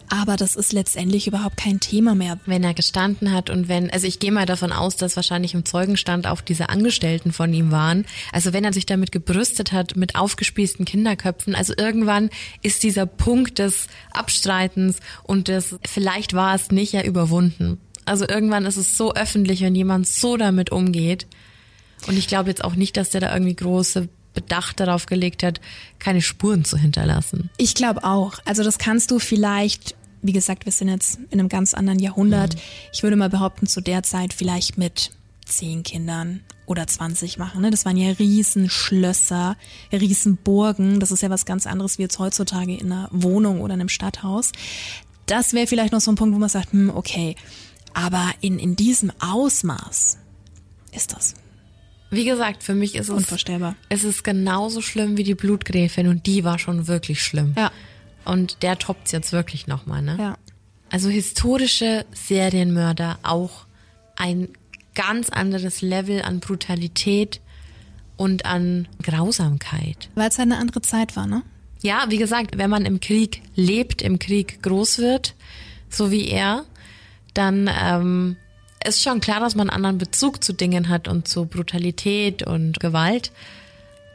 Aber das ist letztendlich überhaupt kein Thema mehr. Wenn er gestanden hat und wenn, also ich gehe mal davon aus, dass wahrscheinlich im Zeugenstand auch diese Angestellten von ihm waren. Also wenn er sich damit gebrüstet hat, mit aufgespießten Kinderköpfen, also irgendwann ist dieser Punkt des Abstreitens und des vielleicht war es nicht ja überwunden. Also irgendwann ist es so öffentlich, wenn jemand so damit umgeht. Und ich glaube jetzt auch nicht, dass der da irgendwie große Bedacht darauf gelegt hat, keine Spuren zu hinterlassen. Ich glaube auch. Also das kannst du vielleicht, wie gesagt, wir sind jetzt in einem ganz anderen Jahrhundert. Mhm. Ich würde mal behaupten, zu der Zeit vielleicht mit zehn Kindern oder 20 machen. Ne? Das waren ja Riesenschlösser, Riesenburgen. Das ist ja was ganz anderes wie jetzt heutzutage in einer Wohnung oder in einem Stadthaus. Das wäre vielleicht noch so ein Punkt, wo man sagt, hm, okay. Aber in, in diesem Ausmaß ist das wie gesagt, für mich ist es unvorstellbar. Es ist genauso schlimm wie die Blutgräfin und die war schon wirklich schlimm. Ja. Und der toppt jetzt wirklich nochmal, ne? Ja. Also historische Serienmörder auch ein ganz anderes Level an Brutalität und an Grausamkeit. Weil es halt eine andere Zeit war, ne? Ja, wie gesagt, wenn man im Krieg lebt, im Krieg groß wird, so wie er, dann ähm, ist schon klar, dass man einen anderen Bezug zu Dingen hat und zu Brutalität und Gewalt.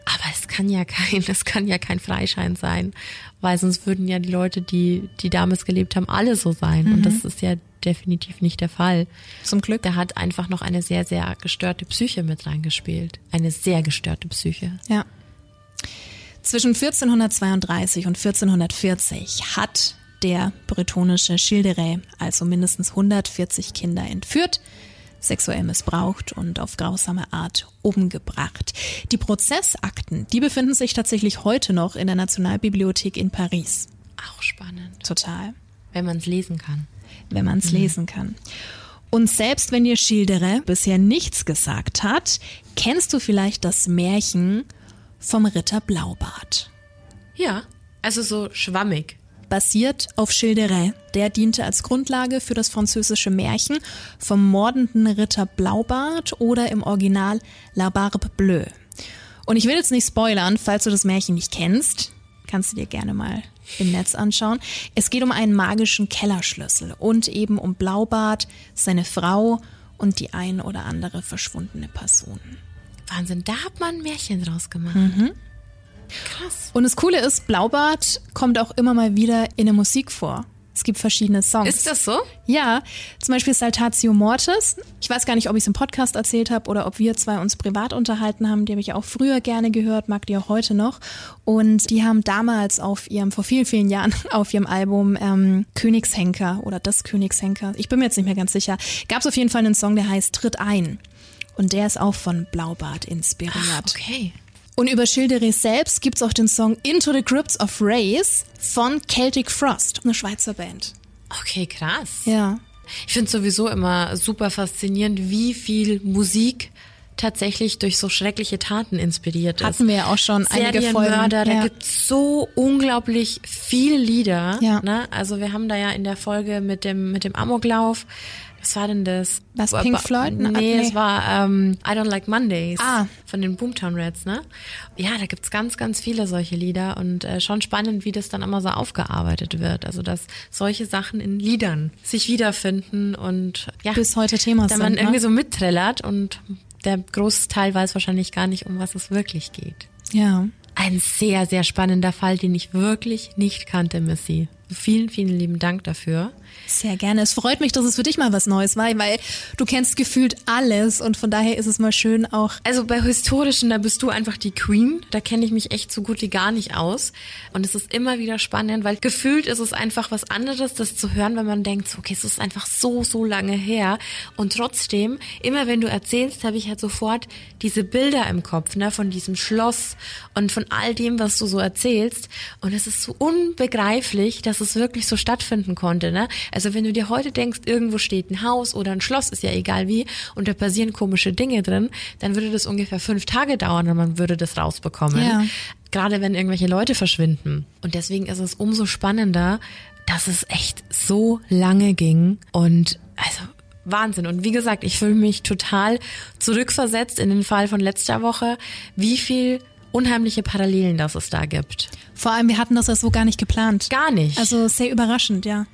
Aber es kann ja kein, es kann ja kein Freischein sein, weil sonst würden ja die Leute, die, die damals gelebt haben, alle so sein. Mhm. Und das ist ja definitiv nicht der Fall. Zum Glück. Da hat einfach noch eine sehr, sehr gestörte Psyche mit reingespielt. Eine sehr gestörte Psyche. Ja. Zwischen 1432 und 1440 hat der bretonische Schilderä also mindestens 140 Kinder entführt, sexuell missbraucht und auf grausame Art umgebracht. Die Prozessakten, die befinden sich tatsächlich heute noch in der Nationalbibliothek in Paris. Auch spannend. Total. Wenn man es lesen kann. Wenn man es mhm. lesen kann. Und selbst wenn dir Schildere bisher nichts gesagt hat, kennst du vielleicht das Märchen vom Ritter Blaubart. Ja, also so schwammig. Basiert auf Schilderay. Der diente als Grundlage für das französische Märchen vom mordenden Ritter Blaubart oder im Original La Barbe Bleue. Und ich will jetzt nicht spoilern, falls du das Märchen nicht kennst, kannst du dir gerne mal im Netz anschauen. Es geht um einen magischen Kellerschlüssel und eben um Blaubart, seine Frau und die ein oder andere verschwundene Person. Wahnsinn, da hat man ein Märchen draus gemacht. Mhm. Krass. Und das Coole ist, Blaubart kommt auch immer mal wieder in der Musik vor. Es gibt verschiedene Songs. Ist das so? Ja, zum Beispiel Saltatio Mortis. Ich weiß gar nicht, ob ich es im Podcast erzählt habe oder ob wir zwei uns privat unterhalten haben. Die habe ich auch früher gerne gehört, mag die auch heute noch. Und die haben damals auf ihrem, vor vielen, vielen Jahren, auf ihrem Album ähm, Königshenker oder das Königshenker, ich bin mir jetzt nicht mehr ganz sicher, gab es auf jeden Fall einen Song, der heißt Tritt ein. Und der ist auch von Blaubart inspiriert. Ach, okay. Und über Schilderé selbst gibt's auch den Song Into the Crypts of Rays von Celtic Frost, eine Schweizer Band. Okay, krass. Ja. Ich finde sowieso immer super faszinierend, wie viel Musik tatsächlich durch so schreckliche Taten inspiriert ist. Hatten wir ja auch schon einige Folgen. Da ja. gibt's so unglaublich viele Lieder. Ja. Ne? Also wir haben da ja in der Folge mit dem, mit dem Amoklauf, was war denn das? Was, Pink ba- Floyd? Nee, Nee. es war ähm, I Don't Like Mondays Ah. von den Boomtown Rats, ne? Ja, da gibt's ganz, ganz viele solche Lieder und äh, schon spannend, wie das dann immer so aufgearbeitet wird. Also, dass solche Sachen in Liedern sich wiederfinden und ja, Bis heute Thema sind. man ne? irgendwie so mitträllert und der Großteil weiß wahrscheinlich gar nicht, um was es wirklich geht. Ja. Ein sehr, sehr spannender Fall, den ich wirklich nicht kannte, Missy. Vielen, vielen lieben Dank dafür. Sehr gerne. Es freut mich, dass es für dich mal was Neues war, weil du kennst gefühlt alles und von daher ist es mal schön auch. Also bei historischen, da bist du einfach die Queen. Da kenne ich mich echt so gut wie gar nicht aus. Und es ist immer wieder spannend, weil gefühlt ist es einfach was anderes, das zu hören, wenn man denkt, okay, es ist einfach so, so lange her. Und trotzdem, immer wenn du erzählst, habe ich halt sofort diese Bilder im Kopf, ne, von diesem Schloss und von all dem, was du so erzählst. Und es ist so unbegreiflich, dass es wirklich so stattfinden konnte, ne? Also wenn du dir heute denkst, irgendwo steht ein Haus oder ein Schloss, ist ja egal wie, und da passieren komische Dinge drin, dann würde das ungefähr fünf Tage dauern und man würde das rausbekommen. Ja. Gerade wenn irgendwelche Leute verschwinden. Und deswegen ist es umso spannender, dass es echt so lange ging und also Wahnsinn. Und wie gesagt, ich fühle mich total zurückversetzt in den Fall von letzter Woche, wie viel unheimliche Parallelen das es da gibt. Vor allem, wir hatten das ja so gar nicht geplant. Gar nicht. Also sehr überraschend, ja.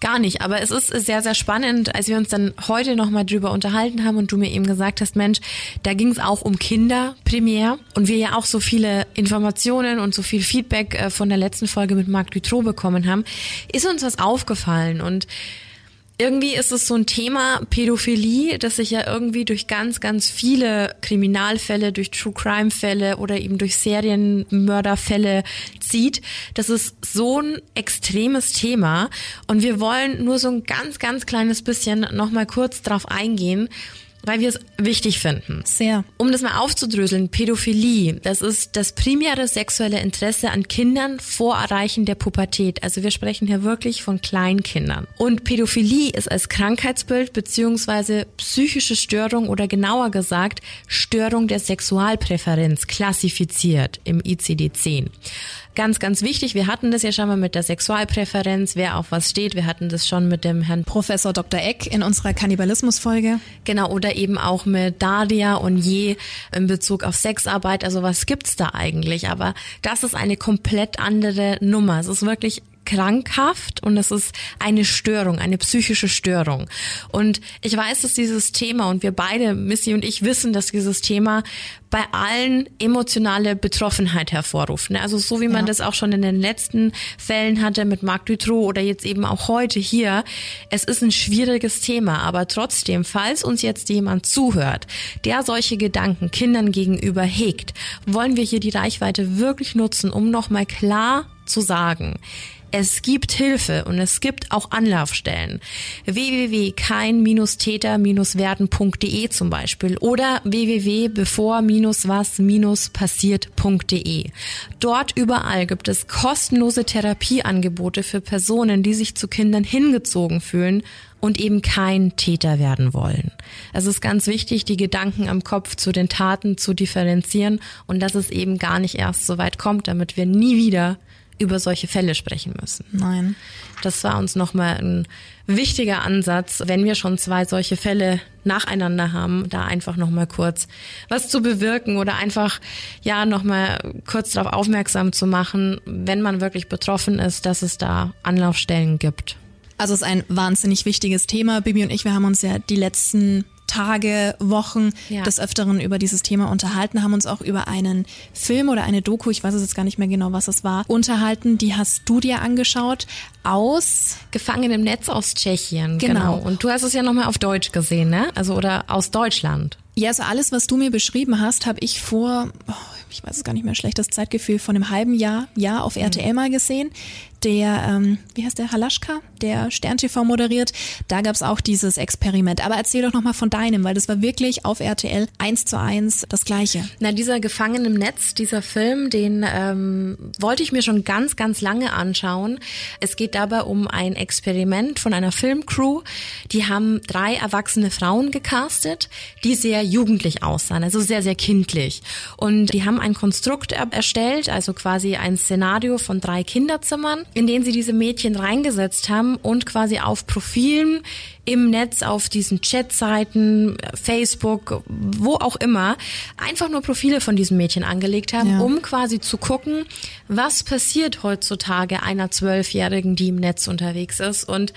Gar nicht, aber es ist sehr, sehr spannend, als wir uns dann heute nochmal drüber unterhalten haben und du mir eben gesagt hast, Mensch, da ging es auch um Kinder primär und wir ja auch so viele Informationen und so viel Feedback äh, von der letzten Folge mit Marc Dutroux bekommen haben, ist uns was aufgefallen und irgendwie ist es so ein Thema Pädophilie, das sich ja irgendwie durch ganz, ganz viele Kriminalfälle, durch True Crime Fälle oder eben durch Serienmörderfälle zieht. Das ist so ein extremes Thema und wir wollen nur so ein ganz, ganz kleines bisschen nochmal kurz drauf eingehen, weil wir es wichtig finden. Sehr. Um das mal aufzudröseln, Pädophilie, das ist das primäre sexuelle Interesse an Kindern vor Erreichen der Pubertät. Also wir sprechen hier wirklich von Kleinkindern. Und Pädophilie ist als Krankheitsbild beziehungsweise psychische Störung oder genauer gesagt Störung der Sexualpräferenz klassifiziert im ICD-10. Ganz, ganz wichtig, wir hatten das ja schon mal mit der Sexualpräferenz, wer auf was steht. Wir hatten das schon mit dem Herrn Professor Dr. Eck in unserer Kannibalismus-Folge. Genau, oder eben auch mit Daria und Je in Bezug auf Sexarbeit. Also was gibt's da eigentlich? Aber das ist eine komplett andere Nummer. Es ist wirklich krankhaft und es ist eine Störung, eine psychische Störung. Und ich weiß, dass dieses Thema und wir beide, Missy und ich, wissen, dass dieses Thema bei allen emotionale Betroffenheit hervorruft. ne? Also so wie man Ja. das auch schon in den letzten Fällen hatte mit Marc Dutroux oder jetzt eben auch heute hier. Es ist ein schwieriges Thema, aber trotzdem, falls uns jetzt jemand zuhört, der solche Gedanken Kindern gegenüber hegt, wollen wir hier die Reichweite wirklich nutzen, um nochmal klar zu sagen, es gibt Hilfe und es gibt auch Anlaufstellen. www.kein-täter-werden.de zum Beispiel oder www.bevor-was-passiert.de. Dort überall gibt es kostenlose Therapieangebote für Personen, die sich zu Kindern hingezogen fühlen und eben kein Täter werden wollen. Es ist ganz wichtig, die Gedanken am Kopf zu den Taten zu differenzieren und dass es eben gar nicht erst so weit kommt, damit wir nie wieder über solche Fälle sprechen müssen. Nein. Das war uns nochmal ein wichtiger Ansatz, wenn wir schon zwei solche Fälle nacheinander haben, da einfach nochmal kurz was zu bewirken oder einfach, ja, nochmal kurz darauf aufmerksam zu machen, wenn man wirklich betroffen ist, dass es da Anlaufstellen gibt. Also es ist ein wahnsinnig wichtiges Thema. Bibi und ich, wir haben uns ja die letzten Tage, Wochen ja. des Öfteren über dieses Thema unterhalten, haben uns auch über einen Film oder eine Doku, ich weiß es jetzt gar nicht mehr genau, was es war, unterhalten. Die hast du dir angeschaut aus Gefangen im Netz aus Tschechien. Genau. genau. Und du hast es ja nochmal auf Deutsch gesehen, ne? Also oder aus Deutschland. Ja, also alles, was du mir beschrieben hast, habe ich vor, oh, ich weiß es gar nicht mehr, schlechtes Zeitgefühl, von einem halben Jahr, Jahr auf RTL mal gesehen der, ähm, wie heißt der, Halaschka, der Stern-TV moderiert, da gab's auch dieses Experiment. Aber erzähl doch nochmal von deinem, weil das war wirklich auf RTL eins zu eins das Gleiche. Na, dieser Gefangen im Netz, dieser Film, den ähm, wollte ich mir schon ganz, ganz lange anschauen. Es geht dabei um ein Experiment von einer Filmcrew. Die haben drei erwachsene Frauen gecastet, die sehr jugendlich aussahen, also sehr, sehr kindlich. Und die haben ein Konstrukt erstellt, also quasi ein Szenario von drei Kinderzimmern in denen sie diese Mädchen reingesetzt haben und quasi auf Profilen im Netz, auf diesen Chatseiten, Facebook, wo auch immer, einfach nur Profile von diesen Mädchen angelegt haben, ja. um quasi zu gucken, was passiert heutzutage einer Zwölfjährigen, die im Netz unterwegs ist. Und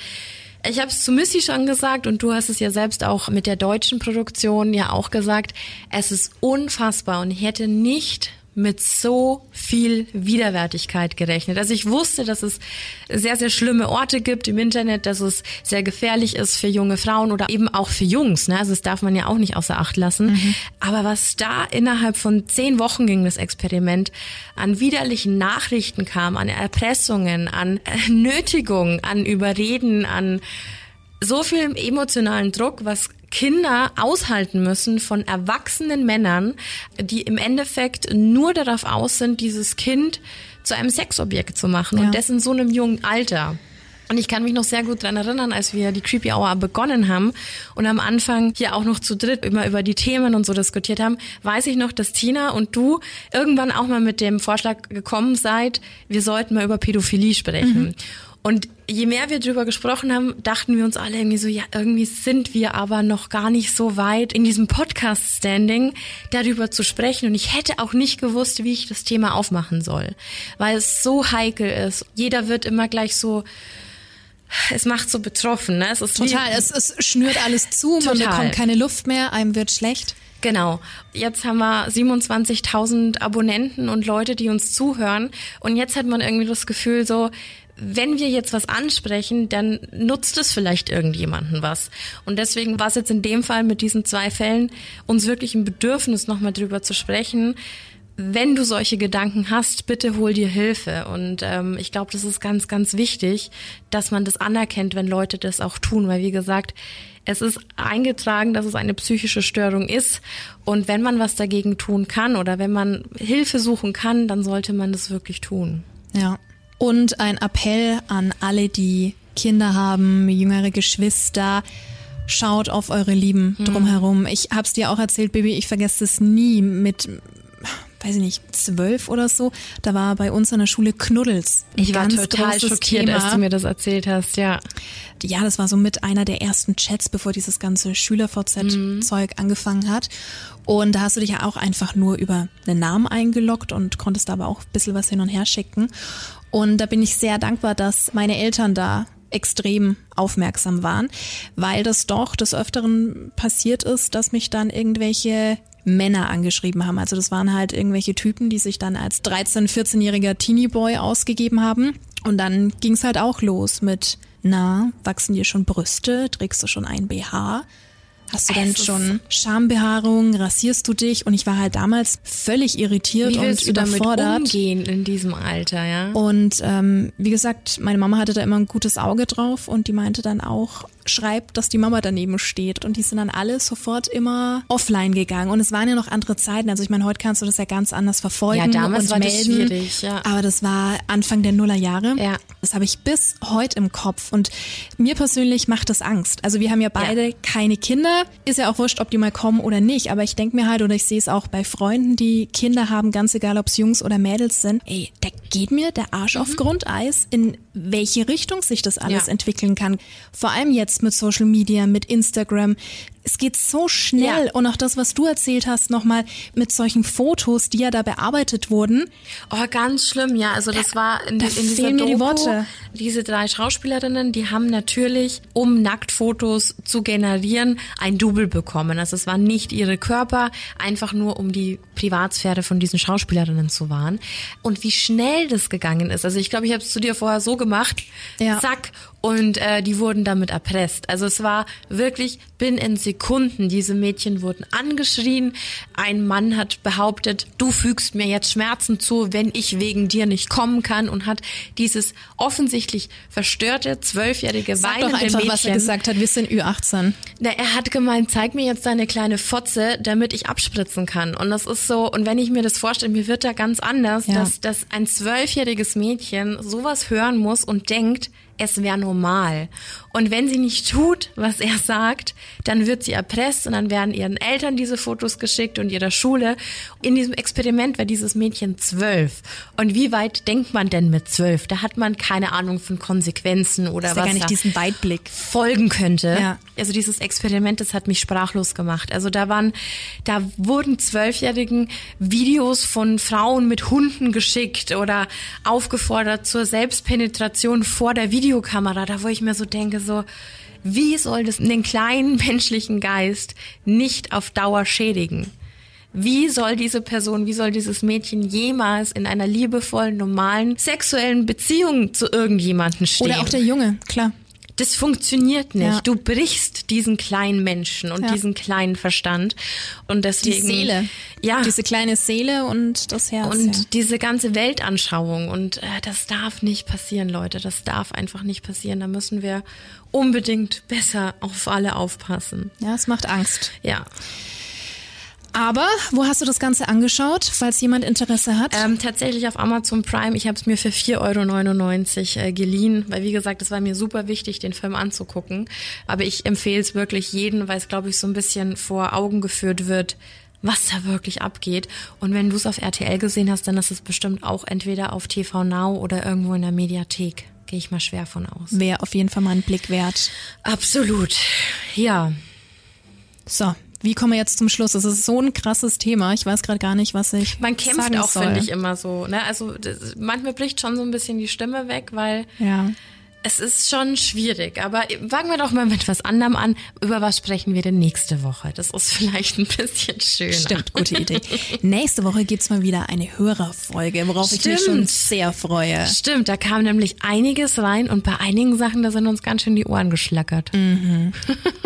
ich habe es zu Missy schon gesagt und du hast es ja selbst auch mit der deutschen Produktion ja auch gesagt. Es ist unfassbar und ich hätte nicht mit so viel Widerwärtigkeit gerechnet. Also ich wusste, dass es sehr, sehr schlimme Orte gibt im Internet, dass es sehr gefährlich ist für junge Frauen oder eben auch für Jungs. Ne? Also das darf man ja auch nicht außer Acht lassen. Mhm. Aber was da innerhalb von zehn Wochen ging das Experiment an widerlichen Nachrichten kam, an Erpressungen, an Nötigungen, an Überreden, an so viel emotionalen Druck, was Kinder aushalten müssen von erwachsenen Männern, die im Endeffekt nur darauf aus sind, dieses Kind zu einem Sexobjekt zu machen ja. und das in so einem jungen Alter. Und ich kann mich noch sehr gut dran erinnern, als wir die Creepy Hour begonnen haben und am Anfang hier auch noch zu dritt immer über die Themen und so diskutiert haben, weiß ich noch, dass Tina und du irgendwann auch mal mit dem Vorschlag gekommen seid, wir sollten mal über Pädophilie sprechen. Mhm. Und je mehr wir drüber gesprochen haben, dachten wir uns alle irgendwie so, ja, irgendwie sind wir aber noch gar nicht so weit in diesem Podcast-Standing, darüber zu sprechen. Und ich hätte auch nicht gewusst, wie ich das Thema aufmachen soll, weil es so heikel ist. Jeder wird immer gleich so, es macht so betroffen, ne? Es ist Total, es, es schnürt alles zu, man bekommt keine Luft mehr, einem wird schlecht. Genau. Jetzt haben wir 27.000 Abonnenten und Leute, die uns zuhören. Und jetzt hat man irgendwie das Gefühl so, wenn wir jetzt was ansprechen, dann nutzt es vielleicht irgendjemanden was. Und deswegen war es jetzt in dem Fall mit diesen zwei Fällen uns wirklich ein Bedürfnis, nochmal drüber zu sprechen. Wenn du solche Gedanken hast, bitte hol dir Hilfe. Und ähm, ich glaube, das ist ganz, ganz wichtig, dass man das anerkennt, wenn Leute das auch tun. Weil, wie gesagt, es ist eingetragen, dass es eine psychische Störung ist. Und wenn man was dagegen tun kann oder wenn man Hilfe suchen kann, dann sollte man das wirklich tun. Ja, und ein Appell an alle, die Kinder haben, jüngere Geschwister. Schaut auf eure Lieben hm. drumherum. Ich hab's dir auch erzählt, Baby, ich vergesse es nie mit weiß ich nicht, zwölf oder so, da war bei uns an der Schule Knuddels. Ich war total schockiert, Thema. als du mir das erzählt hast, ja. Ja, das war so mit einer der ersten Chats, bevor dieses ganze Schüler-VZ-Zeug mhm. angefangen hat. Und da hast du dich ja auch einfach nur über einen Namen eingeloggt und konntest aber auch ein bisschen was hin und her schicken. Und da bin ich sehr dankbar, dass meine Eltern da extrem aufmerksam waren, weil das doch des Öfteren passiert ist, dass mich dann irgendwelche Männer angeschrieben haben. Also das waren halt irgendwelche Typen, die sich dann als 13-, 14-jähriger Teenie-Boy ausgegeben haben. Und dann ging's halt auch los mit, na, wachsen dir schon Brüste, trägst du schon ein BH? Hast du denn schon Schambehaarung? Rasierst du dich? Und ich war halt damals völlig irritiert und überfordert. Damit umgehen in diesem Alter, ja. Und ähm, wie gesagt, meine Mama hatte da immer ein gutes Auge drauf und die meinte dann auch, schreibt, dass die Mama daneben steht. Und die sind dann alle sofort immer offline gegangen. Und es waren ja noch andere Zeiten. Also ich meine, heute kannst du das ja ganz anders verfolgen Ja, damals und war das melden. schwierig, ja. Aber das war Anfang der Nullerjahre. Ja. Das habe ich bis heute im Kopf. Und mir persönlich macht das Angst. Also wir haben ja beide keine Kinder. Ist ja auch wurscht, ob die mal kommen oder nicht. Aber ich denke mir halt, oder ich sehe es auch bei Freunden, die Kinder haben, ganz egal, ob es Jungs oder Mädels sind. Ey, da geht mir der Arsch auf Grundeis, in welche Richtung sich das alles Mhm. Ja. entwickeln kann. Vor allem jetzt mit Social Media, mit Instagram. Es geht so schnell. Ja. Und auch das, was du erzählt hast, nochmal mit solchen Fotos, die ja da bearbeitet wurden. Oh, ganz schlimm, ja. Also das war in, da in dieser mir die Doku, Worte. Diese drei Schauspielerinnen, die haben natürlich, um Nacktfotos zu generieren, ein Double bekommen. Also es waren nicht ihre Körper, einfach nur um die Privatsphäre von diesen Schauspielerinnen zu wahren. Und wie schnell das gegangen ist. Also ich glaube, ich habe es zu dir vorher so gemacht, Ja. zack, und äh, die wurden damit erpresst. Also es war wirklich binnen Sekunden. Diese Mädchen wurden angeschrien. Ein Mann hat behauptet, du fügst mir jetzt Schmerzen zu, wenn ich wegen dir nicht kommen kann und hat dieses offensichtlich verstörte zwölfjährige Sag weinende doch einfach, Mädchen. was er gesagt hat. Wir sind Ü18. Na, er hat gemeint, zeig mir jetzt deine kleine Fotze, damit ich abspritzen kann. Und das ist so, und wenn ich mir das vorstelle, mir wird da ganz anders, Ja. dass, dass ein zwölfjähriges Mädchen sowas hören muss und denkt, es wäre normal. Und wenn sie nicht tut, was er sagt, dann wird sie erpresst und dann werden ihren Eltern diese Fotos geschickt und ihrer Schule. In diesem Experiment war dieses Mädchen zwölf. Und wie weit denkt man denn mit zwölf? Da hat man keine Ahnung von Konsequenzen oder ja was gar nicht diesen Weitblick. folgen könnte. Ja. Also dieses Experiment, das hat mich sprachlos gemacht. Also da waren, da wurden zwölfjährigen Videos von Frauen mit Hunden geschickt oder aufgefordert zur Selbstpenetration vor der Videokamera. Da wo ich mir so denke, so, wie soll das den kleinen menschlichen Geist nicht auf Dauer schädigen? Wie soll diese Person, wie soll dieses Mädchen jemals in einer liebevollen, normalen, sexuellen Beziehung zu irgendjemanden stehen? Oder auch der Junge, klar. Das funktioniert nicht. Ja. Du brichst diesen kleinen Menschen und Ja. diesen kleinen Verstand und Die deswegen Seele. Ja. Diese kleine Seele und das Herz. und ja. diese ganze Weltanschauung und äh, das darf nicht passieren, Leute. Das darf einfach nicht passieren. Da müssen wir unbedingt besser auf alle aufpassen. ja, es macht Angst. Ja. Aber wo hast du das Ganze angeschaut, falls jemand Interesse hat? Ähm, tatsächlich auf Amazon Prime. Ich habe es mir für 4,99 Euro äh, geliehen, weil wie gesagt, es war mir super wichtig, den Film anzugucken. Aber ich empfehle es wirklich jeden, weil es, glaube ich, so ein bisschen vor Augen geführt wird, was da wirklich abgeht. Und wenn du es auf RTL gesehen hast, dann ist es bestimmt auch entweder auf TV Now oder irgendwo in der Mediathek. Gehe ich mal schwer von aus. Wäre auf jeden Fall mal ein Blick wert. Absolut. Ja. So, wie kommen wir jetzt zum Schluss? Das ist so ein krasses Thema. Ich weiß gerade gar nicht, was ich Man kämpft sagen auch, finde ich, immer so. Ne? Also das, manchmal bricht schon so ein bisschen die Stimme weg, weil Ja. Es ist schon schwierig, aber fangen wir doch mal mit was anderem an. Über was sprechen wir denn nächste Woche? Das ist vielleicht ein bisschen schöner. Stimmt, gute Idee. Nächste Woche gibt's mal wieder eine Hörerfolge, worauf ich mich schon Stimmt. sehr freue. Stimmt, da kam nämlich einiges rein und bei einigen Sachen, da sind uns ganz schön die Ohren geschlackert.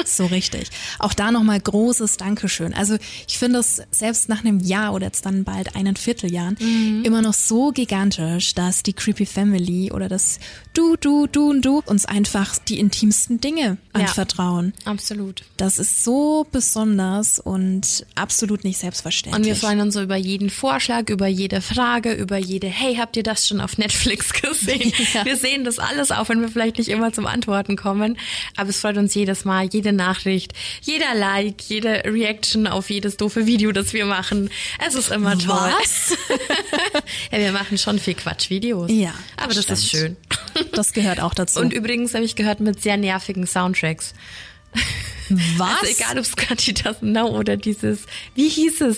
So richtig. Auch da nochmal großes Dankeschön. Also ich finde es selbst nach einem Jahr oder jetzt dann bald einen Vierteljahren Mhm. immer noch so gigantisch, dass die Creepy Family oder das Du, Du, Du und Du uns einfach die intimsten Dinge Ja. anvertrauen. Absolut. Das ist so besonders und absolut nicht selbstverständlich. Und wir freuen uns so über jeden Vorschlag, über jede Frage, über jede, hey, habt ihr das schon auf Netflix gesehen? Ja. Wir sehen das alles auch, wenn wir vielleicht nicht immer zum Antworten kommen. Aber es freut uns jedes Mal, jede Nachricht, jeder Like, jede Reaction auf jedes doofe Video, das wir machen. Es ist immer toll. Was? ja, wir machen schon viel Quatschvideos. Ja, Aber das stimmt. ist schön. Das gehört auch dazu. Und übrigens habe ich gehört mit sehr nervigen Soundtracks. was? Also egal, ob es Scotty Doesn't Know oder dieses, wie hieß es?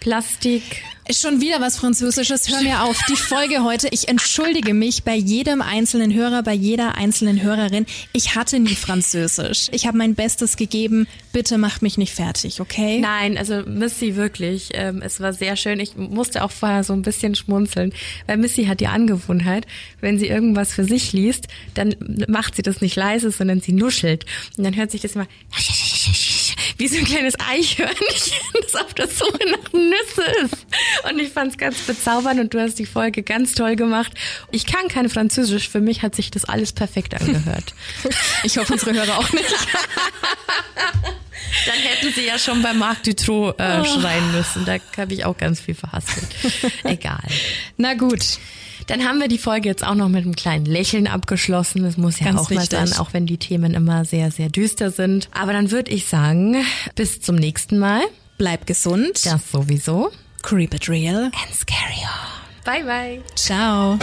Plastik. Ist schon wieder was Französisches. Hör mir auf. Die Folge heute. Ich entschuldige mich bei jedem einzelnen Hörer, bei jeder einzelnen Hörerin. Ich hatte nie Französisch. Ich habe mein Bestes gegeben. Bitte macht mich nicht fertig, okay? Nein, also Missy wirklich. Ähm, es war sehr schön. Ich musste auch vorher so ein bisschen schmunzeln, weil Missy hat die Angewohnheit, wenn sie irgendwas für sich liest, dann macht sie das nicht leise, sondern sie nuschelt. Und dann hört sich das immer wie so ein kleines Eichhörnchen, das auf der Suche nach Nüsse ist. Und ich fand es ganz bezaubernd und du hast die Folge ganz toll gemacht. Ich kann kein Französisch, für mich hat sich das alles perfekt angehört. Ich hoffe, unsere Hörer auch nicht. Dann hätten sie ja schon bei Marc Dutroux äh, oh. schreien müssen. Da habe ich auch ganz viel verhaspelt. Egal. Na gut. Dann haben wir die Folge jetzt auch noch mit einem kleinen Lächeln abgeschlossen. Das muss ja Ganz auch wichtig. mal sein, auch wenn die Themen immer sehr, sehr düster sind. Aber dann würde ich sagen, bis zum nächsten Mal. Bleib gesund. Das sowieso. Creep it real. And scary on. Bye bye. Ciao.